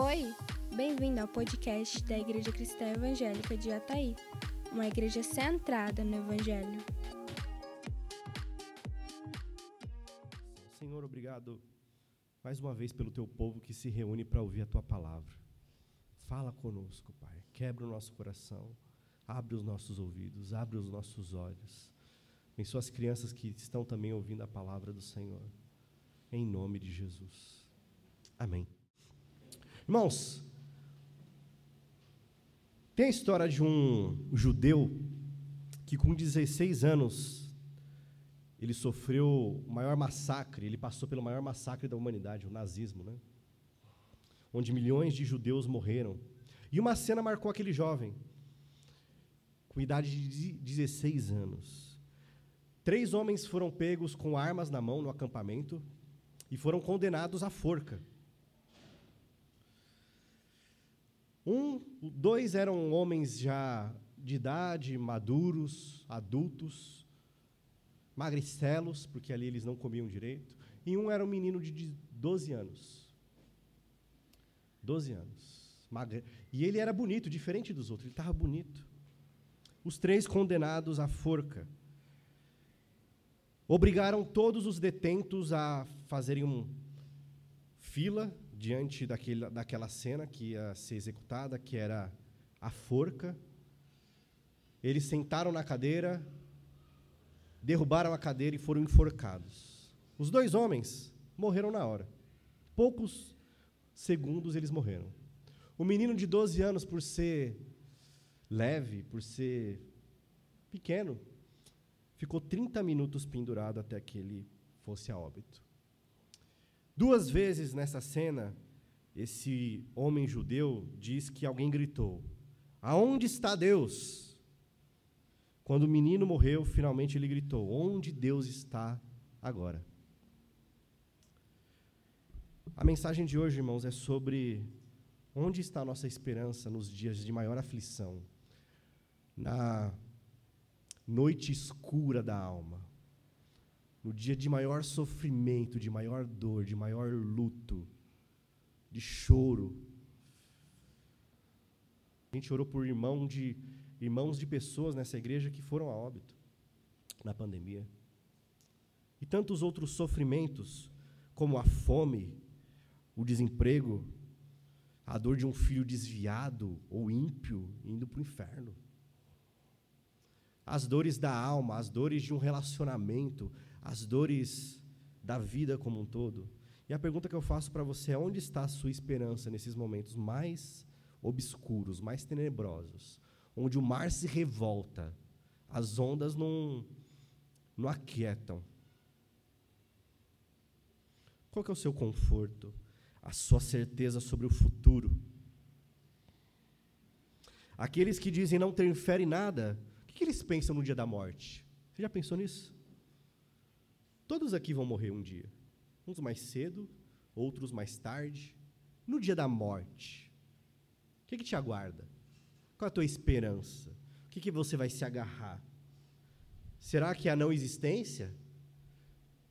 Oi, bem-vindo ao podcast da Igreja Cristã Evangélica de Ataí, uma igreja centrada no Evangelho. Senhor, obrigado mais uma vez pelo teu povo que se reúne para ouvir a tua palavra. Fala conosco, Pai. Quebra o nosso coração, abre os nossos ouvidos, abre os nossos olhos. Abençoa as crianças que estão também ouvindo a palavra do Senhor. Em nome de Jesus. Amém. Irmãos, tem a história de um judeu que com 16 anos ele sofreu o maior massacre, ele passou pelo maior massacre da humanidade, o nazismo, né? Onde milhões de judeus morreram. E uma cena marcou aquele jovem, com idade de 16 anos. Três homens foram pegos com armas na mão no acampamento e foram condenados à forca. Um, dois eram homens já de idade, maduros, adultos, magricelos, porque ali eles não comiam direito, e um era um menino de 12 anos. 12 anos. E ele era bonito, diferente dos outros, ele estava bonito. Os três condenados à forca. Obrigaram todos os detentos a fazerem um fila diante daquele, daquela cena que ia ser executada, que era a forca. Eles sentaram na cadeira, derrubaram a cadeira e foram enforcados. Os dois homens morreram na hora. Poucos segundos eles morreram. O menino de 12 anos, por ser leve, por ser pequeno, ficou 30 minutos pendurado até que ele fosse a óbito. Duas vezes nessa cena, esse homem judeu diz que alguém gritou: Aonde está Deus? Quando o menino morreu, finalmente ele gritou: Onde Deus está agora? A mensagem de hoje, irmãos, é sobre onde está a nossa esperança nos dias de maior aflição, na noite escura da alma no dia de maior sofrimento, de maior dor, de maior luto, de choro. A gente orou por irmão de, irmãos de pessoas nessa igreja que foram a óbito na pandemia. E tantos outros sofrimentos, como a fome, o desemprego, a dor de um filho desviado ou ímpio indo para o inferno. As dores da alma, as dores de um relacionamento, as dores da vida como um todo. E a pergunta que eu faço para você é: onde está a sua esperança nesses momentos mais obscuros, mais tenebrosos, onde o mar se revolta, as ondas não, não aquietam? Qual é o seu conforto? A sua certeza sobre o futuro? Aqueles que dizem não ter fé em nada, o que eles pensam no dia da morte? Você já pensou nisso? Todos aqui vão morrer um dia. Uns mais cedo, outros mais tarde. No dia da morte, o que, que te aguarda? Qual a tua esperança? O que, que você vai se agarrar? Será que é a não existência?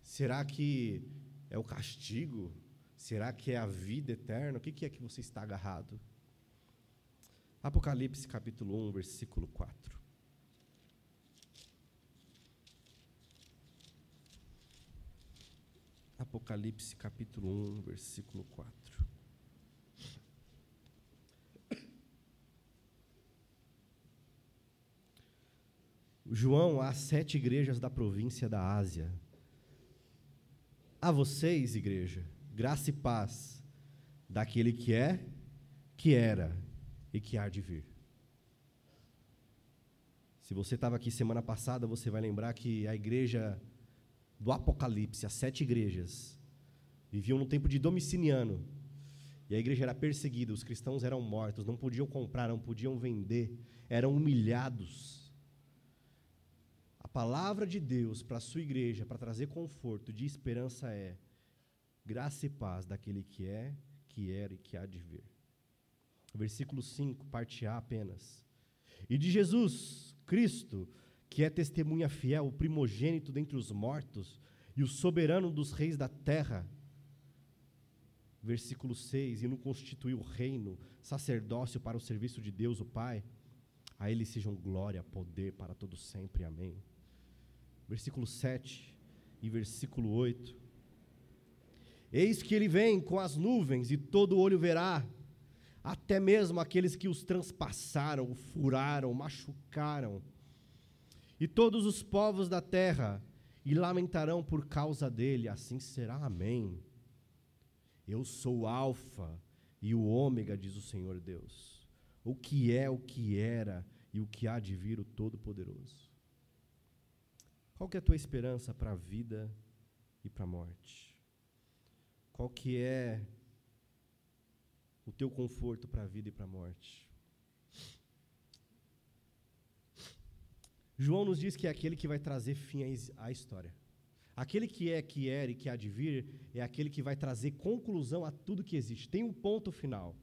Será que é o castigo? Será que é a vida eterna? O que, que é que você está agarrado? Apocalipse capítulo 1, versículo 4. Apocalipse capítulo 1, versículo 4. João às sete igrejas da província da Ásia. A vocês, igreja, graça e paz daquele que é, que era e que há de vir. Se você estava aqui semana passada, você vai lembrar que a igreja do Apocalipse, as sete igrejas, viviam no tempo de Domiciliano. E a igreja era perseguida, os cristãos eram mortos, não podiam comprar, não podiam vender, eram humilhados. A palavra de Deus para a sua igreja, para trazer conforto de esperança é graça e paz daquele que é, que era e que há de vir. Versículo 5, parte A apenas. E de Jesus Cristo, que é testemunha fiel, o primogênito dentre os mortos e o soberano dos reis da terra. versículo 6, e não constituiu o reino, sacerdócio para o serviço de Deus, o Pai, a Ele sejam glória, poder para todos sempre. Amém. Versículo 7 e versículo 8. Eis que ele vem com as nuvens, e todo olho verá, até mesmo aqueles que os transpassaram, furaram, machucaram. E todos os povos da terra e lamentarão por causa dele, assim será. Amém. Eu sou o Alfa e o Ômega, diz o Senhor Deus. O que é, o que era e o que há de vir o Todo-Poderoso. Qual que é a tua esperança para a vida e para a morte? Qual que é o teu conforto para a vida e para a morte? João nos diz que é aquele que vai trazer fim à história. Aquele que é, que era e que há de vir é aquele que vai trazer conclusão a tudo que existe. Tem um ponto final.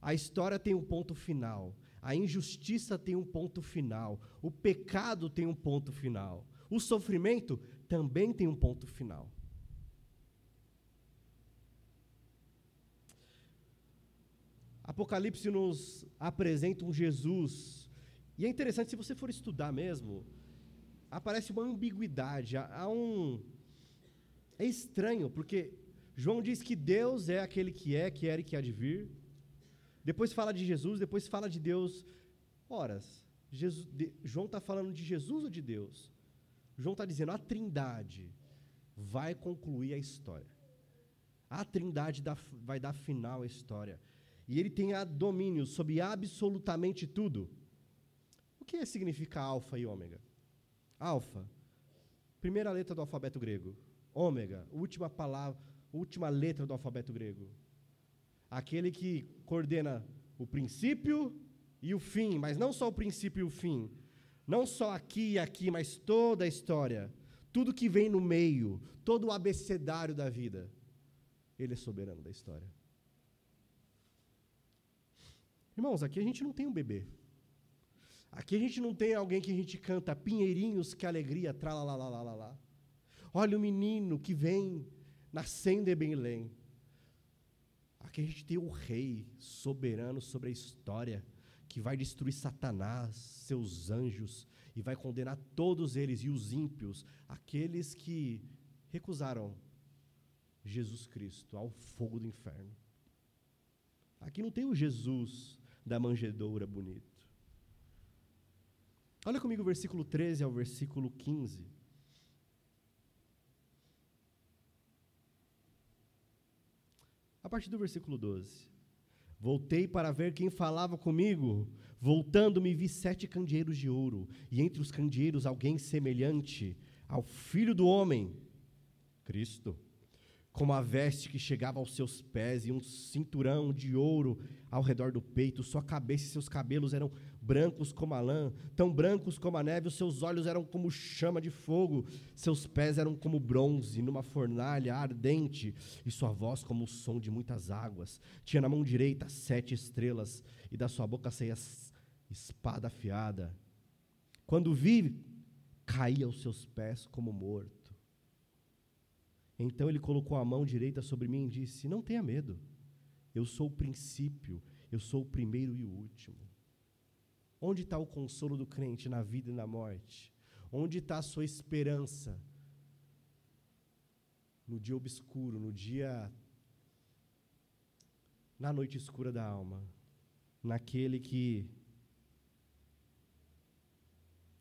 A história tem um ponto final. A injustiça tem um ponto final. O pecado tem um ponto final. O sofrimento também tem um ponto final. Apocalipse nos apresenta um Jesus e é interessante, se você for estudar mesmo, aparece uma ambiguidade, há, um. É estranho, porque João diz que Deus é aquele que é, que era e que há de vir. Depois fala de Jesus, depois fala de Deus. Horas, Jesus, de, João está falando de Jesus ou de Deus? João está dizendo a trindade vai concluir a história. A trindade dá, vai dar final à história. E ele tem domínio sobre absolutamente tudo. Que significa alfa e ômega? Alfa, primeira letra do alfabeto grego. Ômega, última palavra, última letra do alfabeto grego. Aquele que coordena o princípio e o fim, mas não só o princípio e o fim. Não só aqui e aqui, mas toda a história. Tudo que vem no meio, todo o abecedário da vida. Ele é soberano da história. Irmãos, aqui a gente não tem um bebê. Aqui a gente não tem alguém que a gente canta pinheirinhos, que alegria, lá. Olha o menino que vem nascendo em Belém. Aqui a gente tem o rei soberano sobre a história, que vai destruir Satanás, seus anjos, e vai condenar todos eles e os ímpios, aqueles que recusaram Jesus Cristo ao fogo do inferno. Aqui não tem o Jesus da manjedoura bonito. Olha comigo o versículo 13 ao versículo 15. A partir do versículo 12. Voltei para ver quem falava comigo. Voltando-me, vi sete candeeiros de ouro, e entre os candeeiros alguém semelhante ao filho do homem, Cristo, com uma veste que chegava aos seus pés e um cinturão de ouro ao redor do peito. Sua cabeça e seus cabelos eram brancos como a lã, tão brancos como a neve, os seus olhos eram como chama de fogo, seus pés eram como bronze numa fornalha ardente, e sua voz como o som de muitas águas. Tinha na mão direita sete estrelas, e da sua boca saía espada afiada. Quando vi, caí aos seus pés como morto. Então ele colocou a mão direita sobre mim e disse: Não tenha medo, eu sou o princípio, eu sou o primeiro e o último. Onde está o consolo do crente na vida e na morte? Onde está a sua esperança? No dia obscuro, no dia. na noite escura da alma. Naquele que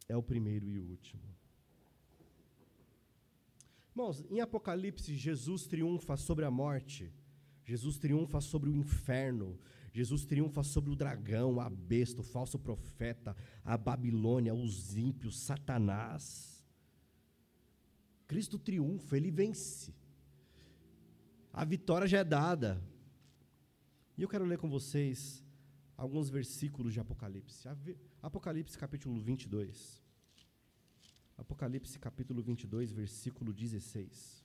é o primeiro e o último. Irmãos, em Apocalipse, Jesus triunfa sobre a morte, Jesus triunfa sobre o inferno, Jesus triunfa sobre o dragão, a besta, o falso profeta, a Babilônia, os ímpios, Satanás. Cristo triunfa, ele vence. A vitória já é dada. E eu quero ler com vocês alguns versículos de Apocalipse. Apocalipse capítulo 22. Apocalipse capítulo 22, versículo 16.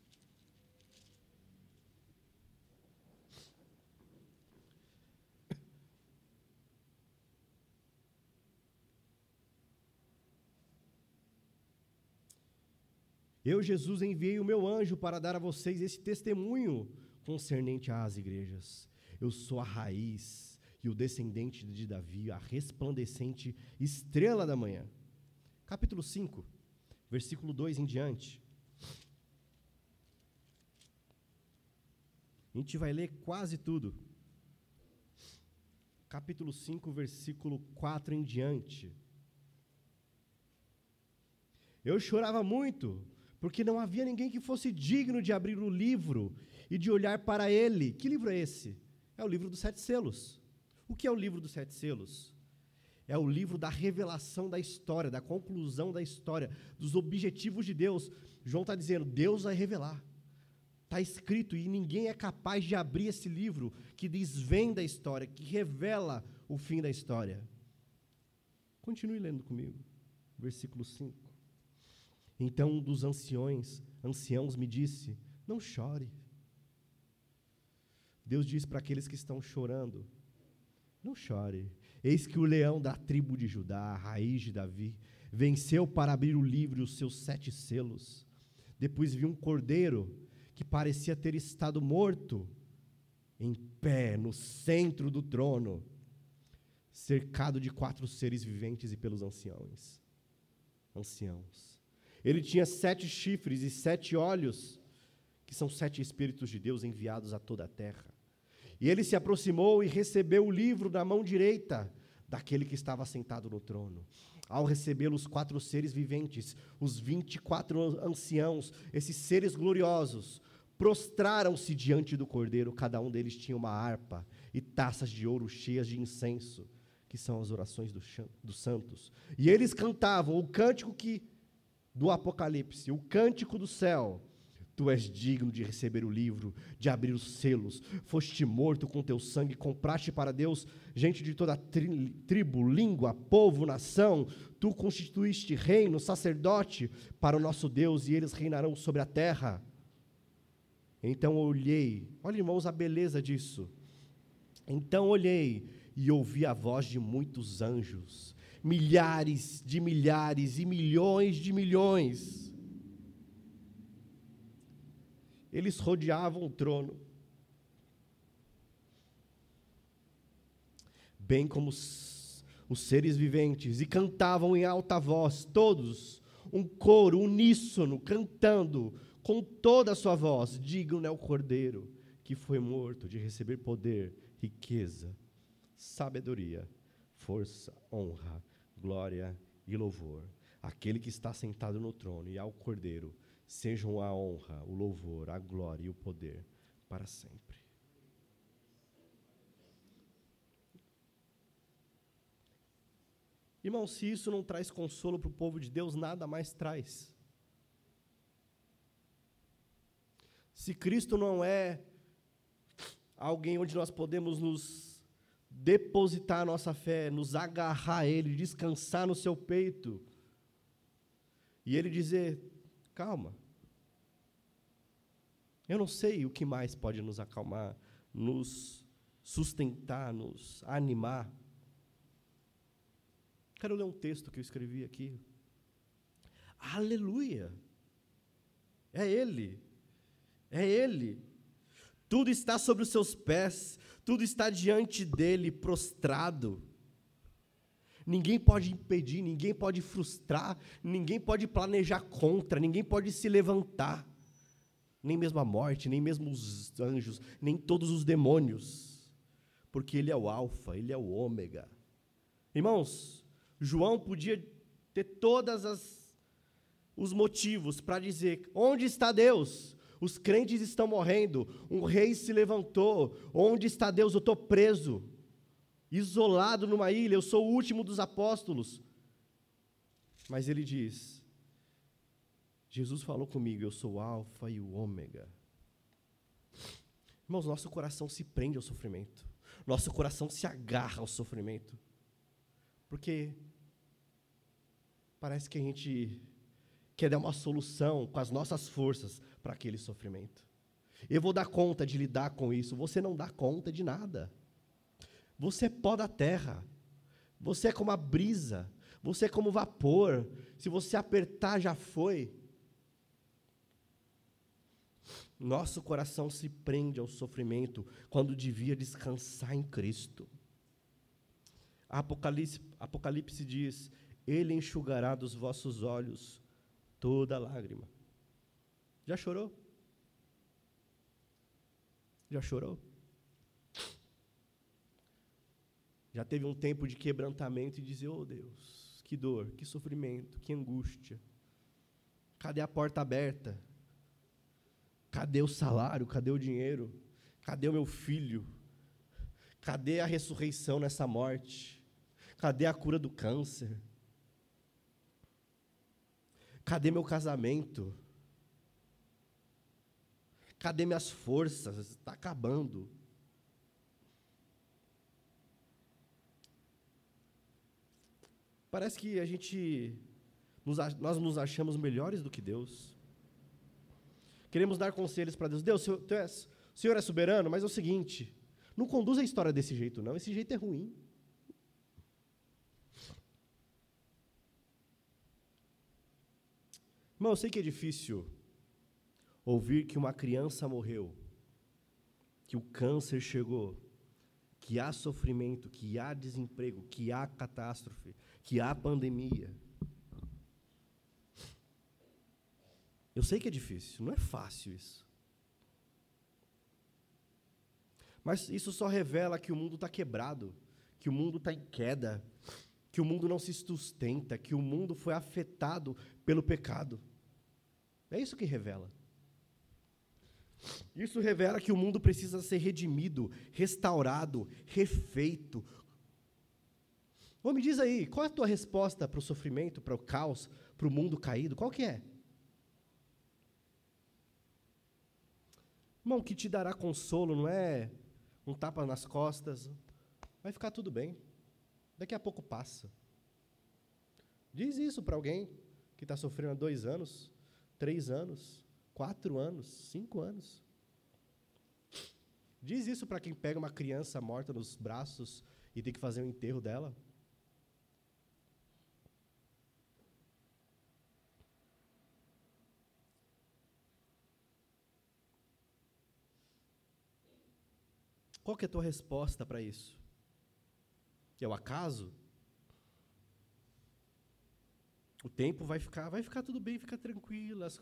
Eu, Jesus, enviei o meu anjo para dar a vocês esse testemunho concernente às igrejas. Eu sou a raiz e o descendente de Davi, a resplandecente estrela da manhã. Capítulo 5, versículo 2 em diante. A gente vai ler quase tudo. Capítulo 5, versículo 4 em diante. Eu chorava muito, porque não havia ninguém que fosse digno de abrir o livro e de olhar para ele. Que livro é esse? É o livro dos sete selos. O que é o livro dos sete selos? É o livro da revelação da história, da conclusão da história, dos objetivos de Deus. João está dizendo: Deus vai revelar. Está escrito e ninguém é capaz de abrir esse livro que desvenda a história, que revela o fim da história. Continue lendo comigo, versículo 5. Então um dos anciões, anciãos me disse: Não chore. Deus diz para aqueles que estão chorando: Não chore. Eis que o leão da tribo de Judá, a raiz de Davi, venceu para abrir o livro e os seus sete selos. Depois vi um cordeiro que parecia ter estado morto, em pé no centro do trono, cercado de quatro seres viventes e pelos anciãos. Anciãos. Ele tinha sete chifres e sete olhos, que são sete espíritos de Deus enviados a toda a terra. E ele se aproximou e recebeu o livro na mão direita daquele que estava sentado no trono. Ao recebê-lo, os quatro seres viventes, os vinte e quatro anciãos, esses seres gloriosos, prostraram-se diante do cordeiro. Cada um deles tinha uma harpa e taças de ouro cheias de incenso, que são as orações do, dos santos. E eles cantavam o cântico que do Apocalipse, o cântico do céu Tu és digno de receber o livro, de abrir os selos. Foste morto com teu sangue, compraste para Deus gente de toda tri tribo, língua, povo, nação. Tu constituíste reino, sacerdote para o nosso Deus, e eles reinarão sobre a terra. Então olhei, olha irmãos a beleza disso. Então olhei e ouvi a voz de muitos anjos, milhares de milhares e milhões de milhões eles rodeavam o trono. Bem como os, os seres viventes, e cantavam em alta voz, todos, um coro uníssono, cantando com toda a sua voz: Digno é o cordeiro que foi morto de receber poder, riqueza, sabedoria, força, honra, glória e louvor. Aquele que está sentado no trono e ao cordeiro sejam a honra, o louvor, a glória e o poder para sempre. Irmão, se isso não traz consolo para o povo de Deus, nada mais traz. Se Cristo não é alguém onde nós podemos nos depositar a nossa fé, nos agarrar a Ele, descansar no seu peito, e Ele dizer: Calma. Eu não sei o que mais pode nos acalmar, nos sustentar, nos animar. Quero ler um texto que eu escrevi aqui. Aleluia! É Ele. É Ele. Tudo está sobre os seus pés, tudo está diante dele, prostrado. Ninguém pode impedir, ninguém pode frustrar, ninguém pode planejar contra, ninguém pode se levantar. Nem mesmo a morte, nem mesmo os anjos, nem todos os demônios. Porque Ele é o Alfa, Ele é o Ômega. Irmãos, João podia ter todas as os motivos para dizer: onde está Deus? Os crentes estão morrendo, um rei se levantou. Onde está Deus? Eu estou preso isolado numa ilha, eu sou o último dos apóstolos. Mas ele diz: Jesus falou comigo, eu sou o Alfa e o Ômega. Irmãos, nosso coração se prende ao sofrimento, nosso coração se agarra ao sofrimento, porque parece que a gente quer dar uma solução com as nossas forças para aquele sofrimento. Eu vou dar conta de lidar com isso, você não dá conta de nada. Você é pó da terra. Você é como a brisa. Você é como vapor. Se você apertar, já foi. Nosso coração se prende ao sofrimento quando devia descansar em Cristo. Apocalipse, Apocalipse diz: Ele enxugará dos vossos olhos toda lágrima. Já chorou? Já chorou? Já teve um tempo de quebrantamento e dizer: Oh Deus, que dor, que sofrimento, que angústia. Cadê a porta aberta? Cadê o salário? Cadê o dinheiro? Cadê o meu filho? Cadê a ressurreição nessa morte? Cadê a cura do câncer? Cadê meu casamento? Cadê minhas forças? Está acabando. Parece que a gente nós nos achamos melhores do que Deus. Queremos dar conselhos para Deus. Deus, o Senhor é soberano, mas é o seguinte: não conduz a história desse jeito, não. Esse jeito é ruim. Irmão, eu sei que é difícil ouvir que uma criança morreu, que o câncer chegou, que há sofrimento, que há desemprego, que há catástrofe, que há pandemia. Eu sei que é difícil, não é fácil isso. Mas isso só revela que o mundo está quebrado, que o mundo está em queda, que o mundo não se sustenta, que o mundo foi afetado pelo pecado. É isso que revela. Isso revela que o mundo precisa ser redimido, restaurado, refeito. Ô, me diz aí, qual é a tua resposta para o sofrimento, para o caos, para o mundo caído? Qual que é? Irmão, o que te dará consolo não é um tapa nas costas. Vai ficar tudo bem. Daqui a pouco passa. Diz isso para alguém que está sofrendo há dois anos, três anos, quatro anos, cinco anos. Diz isso para quem pega uma criança morta nos braços e tem que fazer o um enterro dela. Qual é a tua resposta para isso? É o acaso? O tempo vai ficar, vai ficar tudo bem, fica tranquilo. As,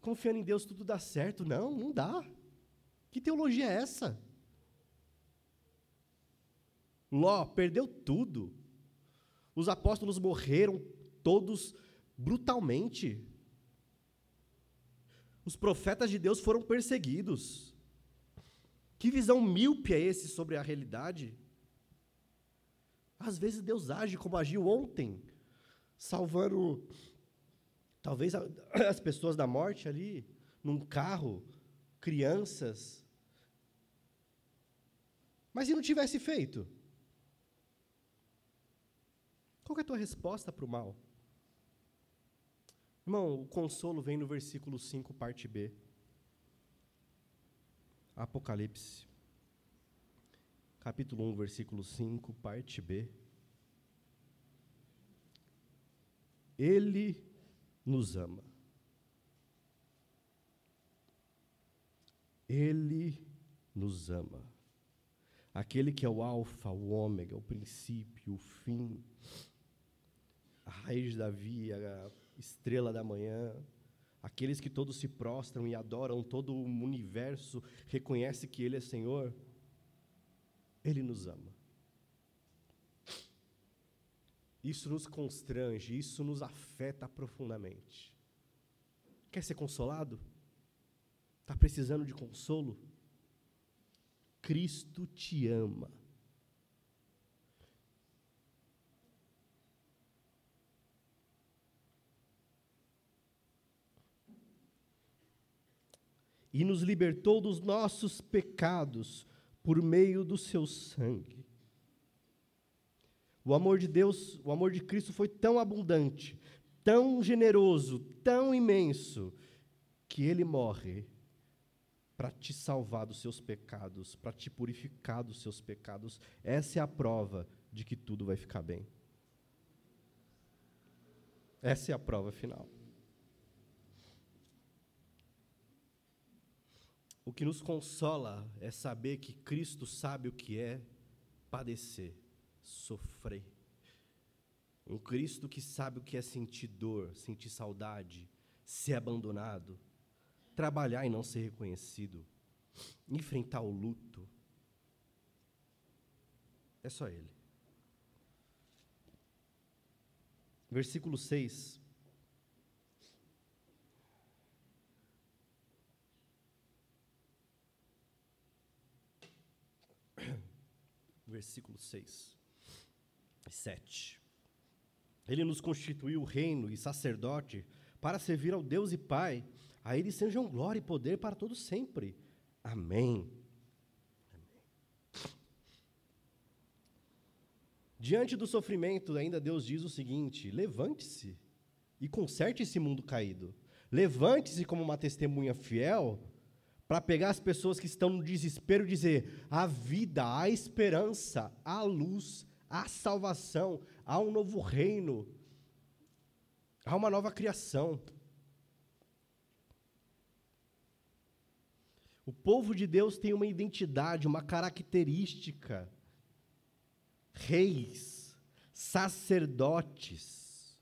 confiando em Deus tudo dá certo. Não, não dá. Que teologia é essa? Ló perdeu tudo. Os apóstolos morreram todos brutalmente. Os profetas de Deus foram perseguidos. Que visão míope é esse sobre a realidade? Às vezes Deus age como agiu ontem, salvando talvez as pessoas da morte ali, num carro, crianças. Mas e não tivesse feito? Qual é a tua resposta para o mal? Irmão, o consolo vem no versículo 5, parte B. Apocalipse, capítulo 1, versículo 5, parte B. Ele nos ama. Ele nos ama. Aquele que é o Alfa, o Ômega, o princípio, o fim, a raiz da via, a estrela da manhã, aqueles que todos se prostram e adoram, todo o universo reconhece que Ele é Senhor, Ele nos ama. Isso nos constrange, isso nos afeta profundamente. Quer ser consolado? Está precisando de consolo? Cristo te ama. e nos libertou dos nossos pecados por meio do seu sangue. O amor de Deus, o amor de Cristo foi tão abundante, tão generoso, tão imenso, que ele morre para te salvar dos seus pecados, para te purificar dos seus pecados. Essa é a prova de que tudo vai ficar bem. Essa é a prova final. O que nos consola é saber que Cristo sabe o que é padecer, sofrer. Um Cristo que sabe o que é sentir dor, sentir saudade, ser abandonado, trabalhar e não ser reconhecido, enfrentar o luto. É só Ele. Versículo 6. Versículo 6 e 7. Ele nos constituiu reino e sacerdote para servir ao Deus e Pai. A Ele sejam glória e poder para todos sempre. Amém. Diante do sofrimento, ainda Deus diz o seguinte: levante-se e conserte esse mundo caído. Levante-se como uma testemunha fiel para pegar as pessoas que estão no desespero e dizer: a vida, a esperança, a luz, a salvação, há um novo reino, há uma nova criação. O povo de Deus tem uma identidade, uma característica. Reis, sacerdotes.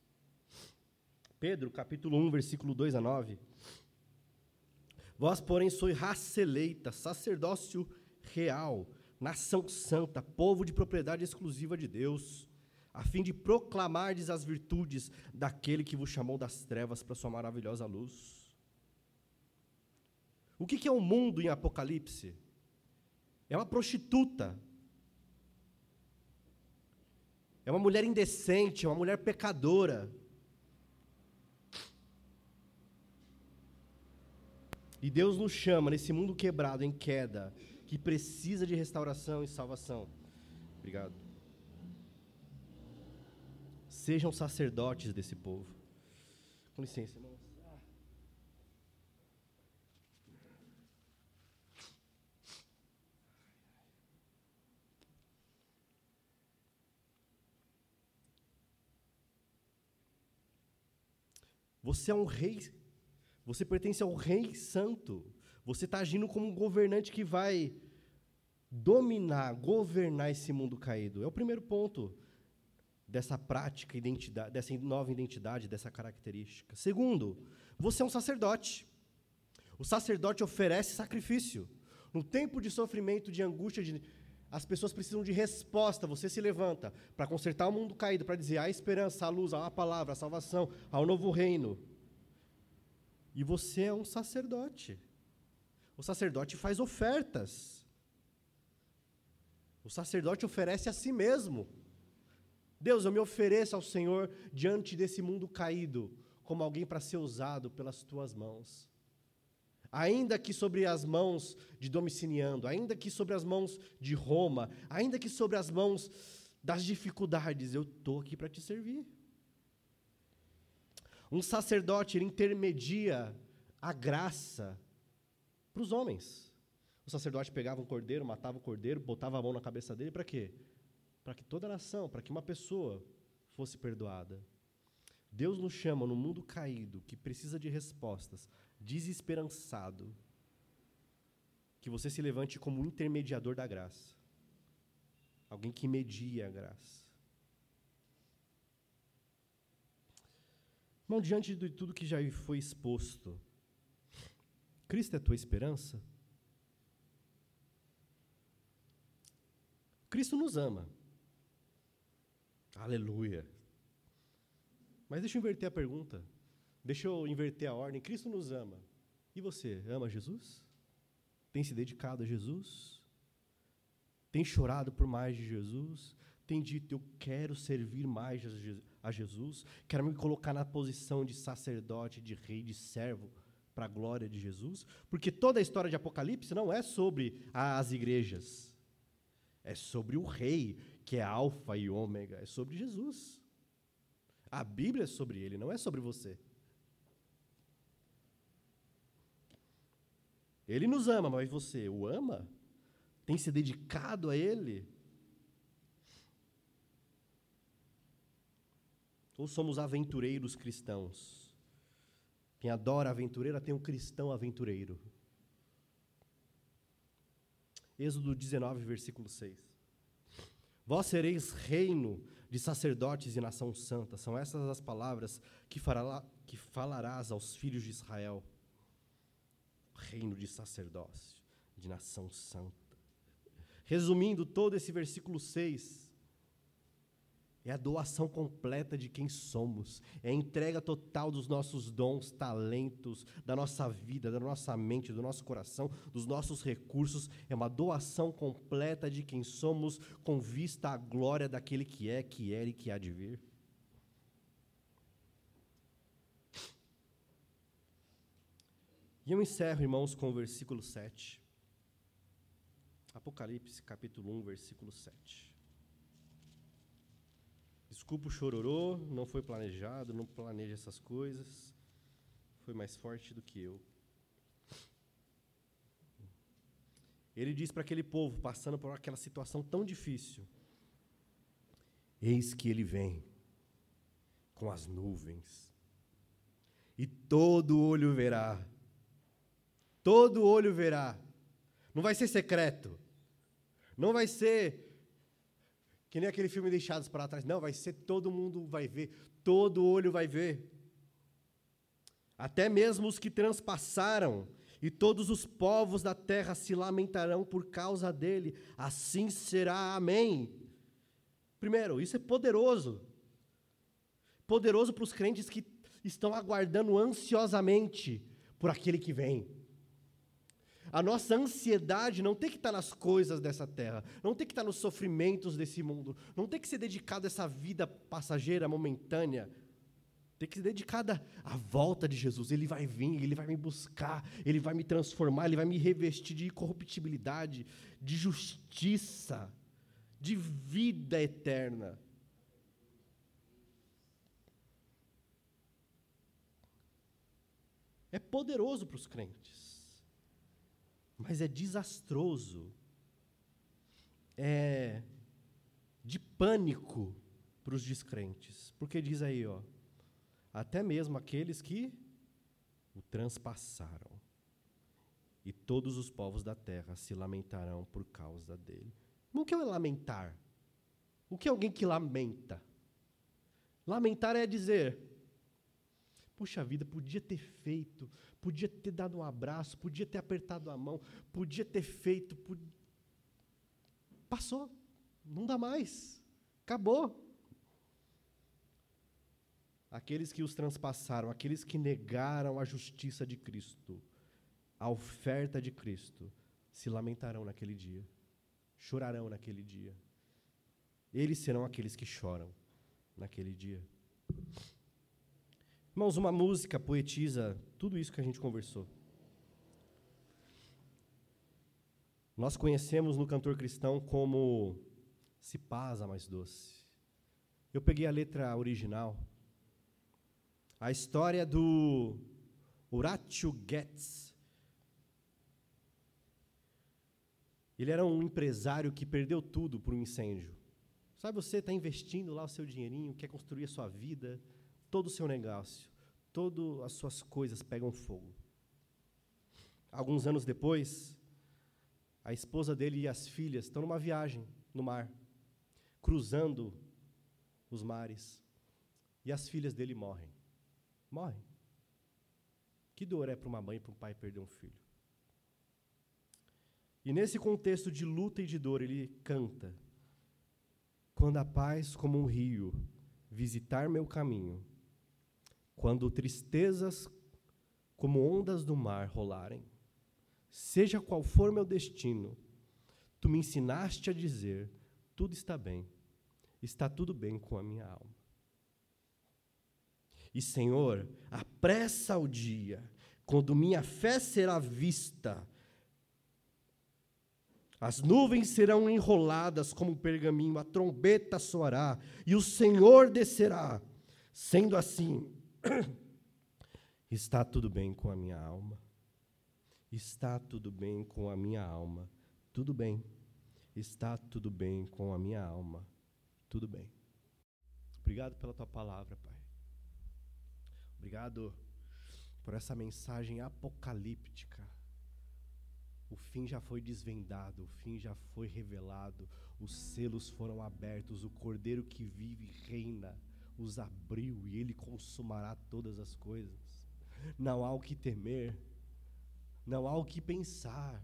Pedro, capítulo 1, versículo 2 a 9. Vós, porém, sois raça eleita, sacerdócio real, nação santa, povo de propriedade exclusiva de Deus a fim de proclamardes as virtudes daquele que vos chamou das trevas para sua maravilhosa luz. O que é o um mundo em Apocalipse? É uma prostituta. É uma mulher indecente, é uma mulher pecadora. E Deus nos chama nesse mundo quebrado, em queda, que precisa de restauração e salvação. Obrigado. Sejam sacerdotes desse povo. Com licença, irmãos. Você é um rei, você pertence ao rei santo. Você está agindo como um governante que vai dominar, governar esse mundo caído. É o primeiro ponto dessa prática, dessa nova identidade, dessa característica. Segundo, você é um sacerdote. O sacerdote oferece sacrifício. No tempo de sofrimento, de angústia, de, as pessoas precisam de resposta. Você se levanta para consertar o mundo caído, para dizer há esperança, há luz, há a palavra, a salvação, há o novo reino. E você é um sacerdote. O sacerdote faz ofertas. O sacerdote oferece a si mesmo. Deus, eu me ofereço ao Senhor diante desse mundo caído, como alguém para ser usado pelas tuas mãos. Ainda que sobre as mãos de Domiciliano, ainda que sobre as mãos de Roma, ainda que sobre as mãos das dificuldades, eu estou aqui para te servir. Um sacerdote ele intermedia a graça para os homens. O sacerdote pegava um cordeiro, matava o cordeiro, botava a mão na cabeça dele para quê? para que toda a nação, para que uma pessoa fosse perdoada. Deus nos chama no mundo caído, que precisa de respostas, desesperançado, que você se levante como intermediador da graça. Alguém que media a graça. Irmão, diante de tudo que já foi exposto, Cristo é a tua esperança? Cristo nos ama. Aleluia. Mas deixa eu inverter a pergunta. Deixa eu inverter a ordem. Cristo nos ama. E você, ama Jesus? Tem se dedicado a Jesus? Tem chorado por mais de Jesus? Tem dito, eu quero servir mais a Jesus? Quero me colocar na posição de sacerdote, de rei, de servo, para a glória de Jesus? Porque toda a história de Apocalipse não é sobre as igrejas. É sobre o rei que é alfa e ômega, é sobre Jesus. A Bíblia é sobre ele, não é sobre você. Ele nos ama, mas você o ama? Tem se dedicado a ele? Ou somos aventureiros cristãos? Quem adora aventureira tem um cristão aventureiro. Êxodo 19, versículo 6. Vós sereis reino de sacerdotes e nação santa. São essas as palavras que, fará, que falarás aos filhos de Israel. Reino de sacerdócio, de nação santa. Resumindo todo esse versículo 6, é a doação completa de quem somos, é a entrega total dos nossos dons, talentos, da nossa vida, da nossa mente, do nosso coração, dos nossos recursos. É uma doação completa de quem somos, com vista à glória daquele que é, que era e que há de vir. E eu encerro, irmãos, com o versículo 7. Apocalipse, capítulo 1, versículo 7. Desculpa o chororô, não foi planejado, não planeja essas coisas. Foi mais forte do que eu. Ele diz para aquele povo, passando por aquela situação tão difícil: Eis que ele vem com as nuvens, e todo olho verá, todo olho verá. Não vai ser secreto, não vai ser que nem aquele filme Deixados para Trás. Não, vai ser todo mundo vai ver, todo olho vai ver. Até mesmo os que transpassaram, e todos os povos da terra se lamentarão por causa dele. Assim será. Amém. Primeiro, isso é poderoso. Poderoso para os crentes que estão aguardando ansiosamente por aquele que vem. A nossa ansiedade não tem que estar nas coisas dessa terra, não tem que estar nos sofrimentos desse mundo, não tem que ser dedicada a essa vida passageira, momentânea. Tem que ser dedicada à volta de Jesus. Ele vai vir, ele vai me buscar, ele vai me transformar, ele vai me revestir de incorruptibilidade, de justiça, de vida eterna. É poderoso para os crentes mas é desastroso, é de pânico para os descrentes. Porque diz aí, ó, até mesmo aqueles que o transpassaram. E todos os povos da terra se lamentarão por causa dele. O que é lamentar? O que é alguém que lamenta? Lamentar é dizer: Puxa vida, podia ter feito, podia ter dado um abraço, podia ter apertado a mão, podia ter feito. Passou, não dá mais, acabou. Aqueles que os transpassaram, aqueles que negaram a justiça de Cristo, a oferta de Cristo, se lamentarão naquele dia, chorarão naquele dia. Eles serão aqueles que choram naquele dia. Irmãos, uma música poetiza tudo isso que a gente conversou. Nós conhecemos no cantor cristão como Se Paz a Mais Doce. Eu peguei a letra original. A história do Horatio Getz. Ele era um empresário que perdeu tudo por um incêndio. Sabe, você está investindo lá o seu dinheirinho, quer construir a sua vida, todo o seu negócio, todas as suas coisas pegam fogo. Alguns anos depois, a esposa dele e as filhas estão numa viagem no mar, cruzando os mares, e as filhas dele morrem. Morrem. Que dor é para uma mãe e para um pai perder um filho? E nesse contexto de luta e de dor, ele canta: Quando a paz, como um rio, visitar meu caminho, quando tristezas como ondas do mar rolarem, seja qual for meu destino, tu me ensinaste a dizer: tudo está bem, está tudo bem com a minha alma. E, Senhor, apressa o dia, quando minha fé será vista, as nuvens serão enroladas como um pergaminho, a trombeta soará e o Senhor descerá. Sendo assim, Está tudo bem com a minha alma. Está tudo bem com a minha alma. Tudo bem. Está tudo bem com a minha alma. Tudo bem. Obrigado pela tua palavra, Pai. Obrigado por essa mensagem apocalíptica. O fim já foi desvendado, o fim já foi revelado, os selos foram abertos, o Cordeiro que vive reina os abriu e ele consumará todas as coisas. Não há o que temer, não há o que pensar.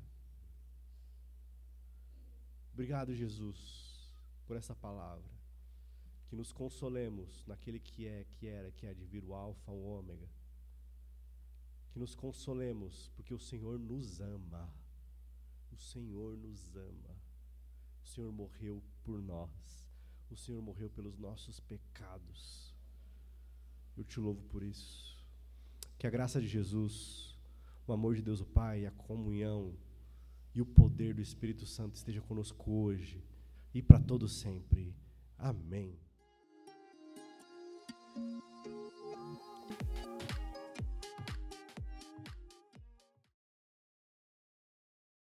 Obrigado, Jesus, por essa palavra. Que nos consolemos naquele que é, que era, que é de vir o Alfa, o Ômega. Que nos consolemos porque o Senhor nos ama. O Senhor nos ama. O Senhor morreu por nós. O Senhor morreu pelos nossos pecados. Eu te louvo por isso. Que a graça de Jesus, o amor de Deus o Pai, a comunhão e o poder do Espírito Santo esteja conosco hoje e para todo sempre. Amém.